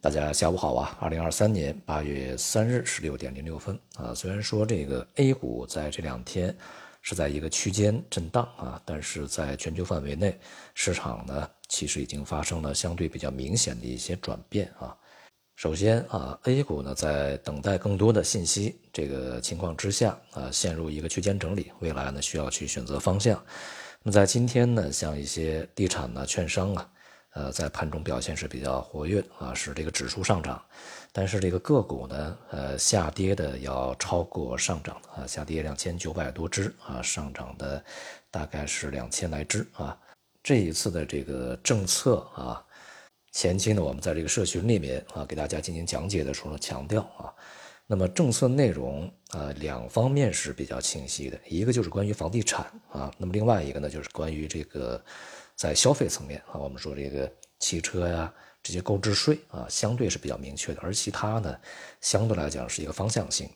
大家下午好啊！二零二三年八月三日十六点零六分啊，虽然说这个 A 股在这两天是在一个区间震荡啊，但是在全球范围内，市场呢其实已经发生了相对比较明显的一些转变啊。首先啊，A 股呢在等待更多的信息这个情况之下啊，陷入一个区间整理，未来呢需要去选择方向。那么在今天呢，像一些地产呢、券商啊。呃，在盘中表现是比较活跃啊，使这个指数上涨，但是这个个股呢，呃，下跌的要超过上涨啊，下跌两千九百多只啊，上涨的大概是两千来只啊。这一次的这个政策啊，前期呢，我们在这个社群里面啊，给大家进行讲解的时候强调啊，那么政策内容啊，两方面是比较清晰的，一个就是关于房地产啊，那么另外一个呢，就是关于这个。在消费层面啊，我们说这个汽车呀这些购置税啊，相对是比较明确的，而其他呢，相对来讲是一个方向性。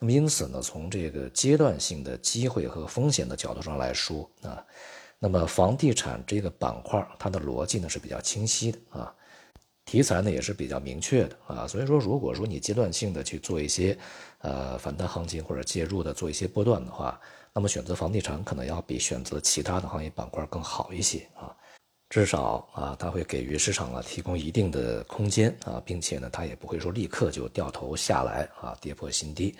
那么因此呢，从这个阶段性的机会和风险的角度上来说啊，那么房地产这个板块它的逻辑呢是比较清晰的啊，题材呢也是比较明确的啊，所以说如果说你阶段性的去做一些呃反弹行情或者介入的做一些波段的话。那么选择房地产可能要比选择其他的行业板块更好一些啊，至少啊，它会给予市场啊提供一定的空间啊，并且呢，它也不会说立刻就掉头下来啊，跌破新低，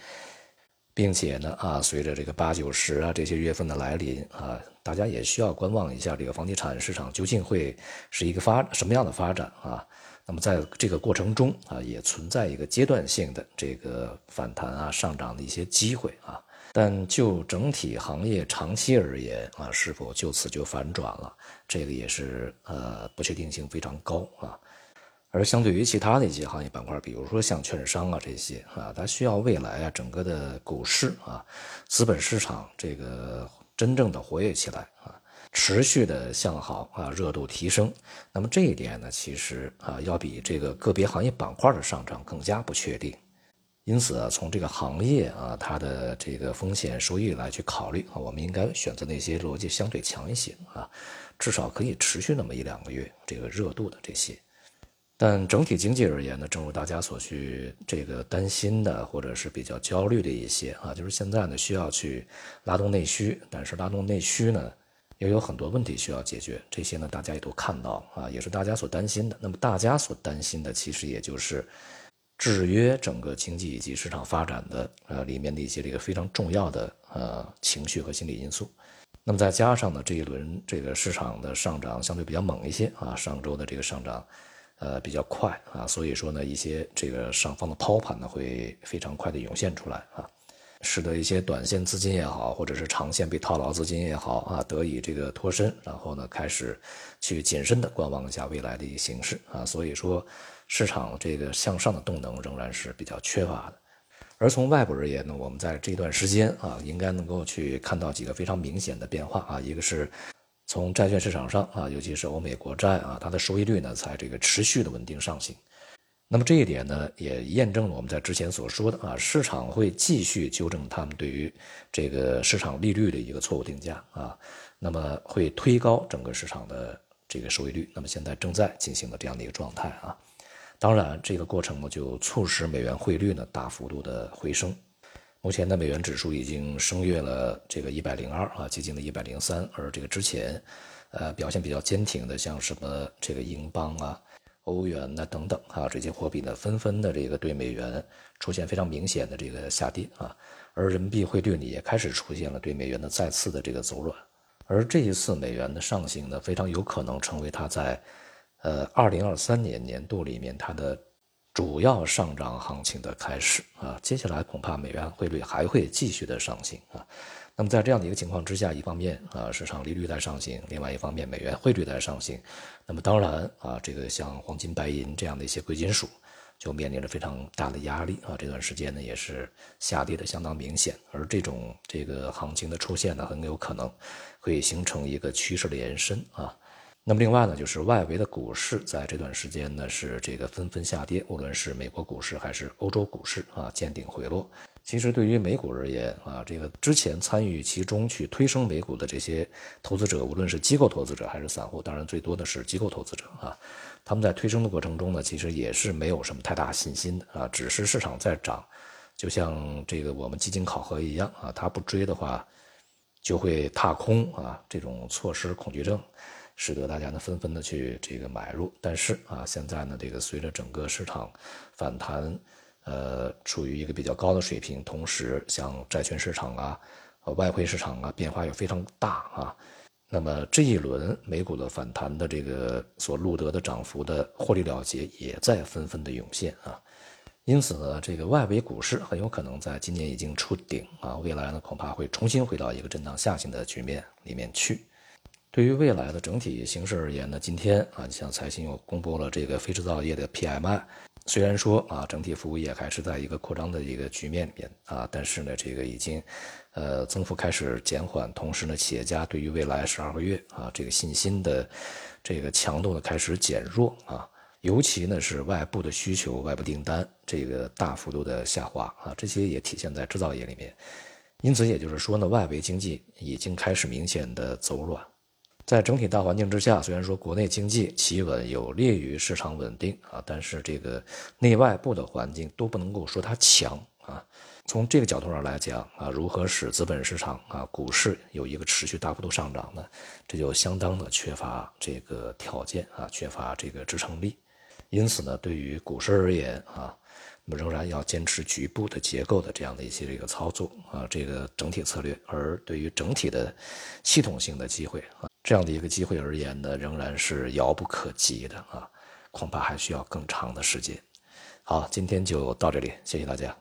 并且呢啊，随着这个八九十啊这些月份的来临啊，大家也需要观望一下这个房地产市场究竟会是一个发什么样的发展啊。那么在这个过程中啊，也存在一个阶段性的这个反弹啊上涨的一些机会啊。但就整体行业长期而言啊，是否就此就反转了？这个也是呃不确定性非常高啊。而相对于其他的一些行业板块，比如说像券商啊这些啊，它需要未来啊整个的股市啊资本市场这个真正的活跃起来啊，持续的向好啊，热度提升。那么这一点呢，其实啊要比这个个别行业板块的上涨更加不确定。因此啊，从这个行业啊，它的这个风险收益来去考虑啊，我们应该选择那些逻辑相对强一些啊，至少可以持续那么一两个月这个热度的这些。但整体经济而言呢，正如大家所去这个担心的或者是比较焦虑的一些啊，就是现在呢需要去拉动内需，但是拉动内需呢又有很多问题需要解决，这些呢大家也都看到啊，也是大家所担心的。那么大家所担心的其实也就是。制约整个经济以及市场发展的呃里面的一些这个非常重要的呃情绪和心理因素，那么再加上呢这一轮这个市场的上涨相对比较猛一些啊，上周的这个上涨呃比较快啊，所以说呢一些这个上方的抛盘呢会非常快的涌现出来啊，使得一些短线资金也好，或者是长线被套牢资金也好啊得以这个脱身，然后呢开始去谨慎的观望一下未来的一个形势啊，所以说。市场这个向上的动能仍然是比较缺乏的，而从外部而言呢，我们在这段时间啊，应该能够去看到几个非常明显的变化啊，一个是从债券市场上啊，尤其是欧美国债啊，它的收益率呢在这个持续的稳定上行，那么这一点呢，也验证了我们在之前所说的啊，市场会继续纠正他们对于这个市场利率的一个错误定价啊，那么会推高整个市场的这个收益率，那么现在正在进行的这样的一个状态啊。当然，这个过程呢，就促使美元汇率呢大幅度的回升。目前的美元指数已经升越了这个一百零二啊，接近了一百零三。而这个之前，呃，表现比较坚挺的，像什么这个英镑啊、欧元呐等等啊，这些货币呢，纷纷的这个对美元出现非常明显的这个下跌啊。而人民币汇率呢，也开始出现了对美元的再次的这个走软。而这一次美元的上行呢，非常有可能成为它在。呃，二零二三年年度里面，它的主要上涨行情的开始啊，接下来恐怕美元汇率还会继续的上行啊。那么在这样的一个情况之下，一方面啊，市场利率在上行，另外一方面美元汇率在上行，那么当然啊，这个像黄金、白银这样的一些贵金属就面临着非常大的压力啊。这段时间呢，也是下跌的相当明显，而这种这个行情的出现呢，很有可能会形成一个趋势的延伸啊。那么另外呢，就是外围的股市在这段时间呢是这个纷纷下跌，无论是美国股市还是欧洲股市啊，见顶回落，其实对于美股而言啊，这个之前参与其中去推升美股的这些投资者，无论是机构投资者还是散户，当然最多的是机构投资者啊，他们在推升的过程中呢，其实也是没有什么太大信心的啊，只是市场在涨，就像这个我们基金考核一样啊，他不追的话就会踏空啊，这种错失恐惧症，使得大家呢纷纷的去这个买入，但是啊，现在呢这个随着整个市场反弹。呃，处于一个比较高的水平，同时像债券市场啊、外汇市场啊，变化又非常大啊。那么这一轮美股的反弹的这个所录得的涨幅的获利了结，也在纷纷的涌现啊。因此呢，这个外围股市很有可能在今年已经触顶啊，未来呢恐怕会重新回到一个震荡下行的局面里面去。对于未来的整体形势而言呢，今天啊，像财新又公布了这个非制造业的 PMI。虽然说啊，整体服务业还是在一个扩张的一个局面里面啊，但是呢，这个已经，呃，增幅开始减缓，同时呢，企业家对于未来十二个月啊，这个信心的这个强度呢开始减弱啊，尤其呢是外部的需求、外部订单这个大幅度的下滑啊，这些也体现在制造业里面，因此也就是说呢，外围经济已经开始明显的走软。在整体大环境之下，虽然说国内经济企稳有利于市场稳定啊，但是这个内外部的环境都不能够说它强啊。从这个角度上来讲啊，如何使资本市场啊股市有一个持续大幅度上涨呢？这就相当的缺乏这个条件啊，缺乏这个支撑力。因此呢，对于股市而言啊，那么仍然要坚持局部的结构的这样的一些这个操作啊，这个整体策略。而对于整体的系统性的机会啊。这样的一个机会而言呢，仍然是遥不可及的啊，恐怕还需要更长的时间。好，今天就到这里，谢谢大家。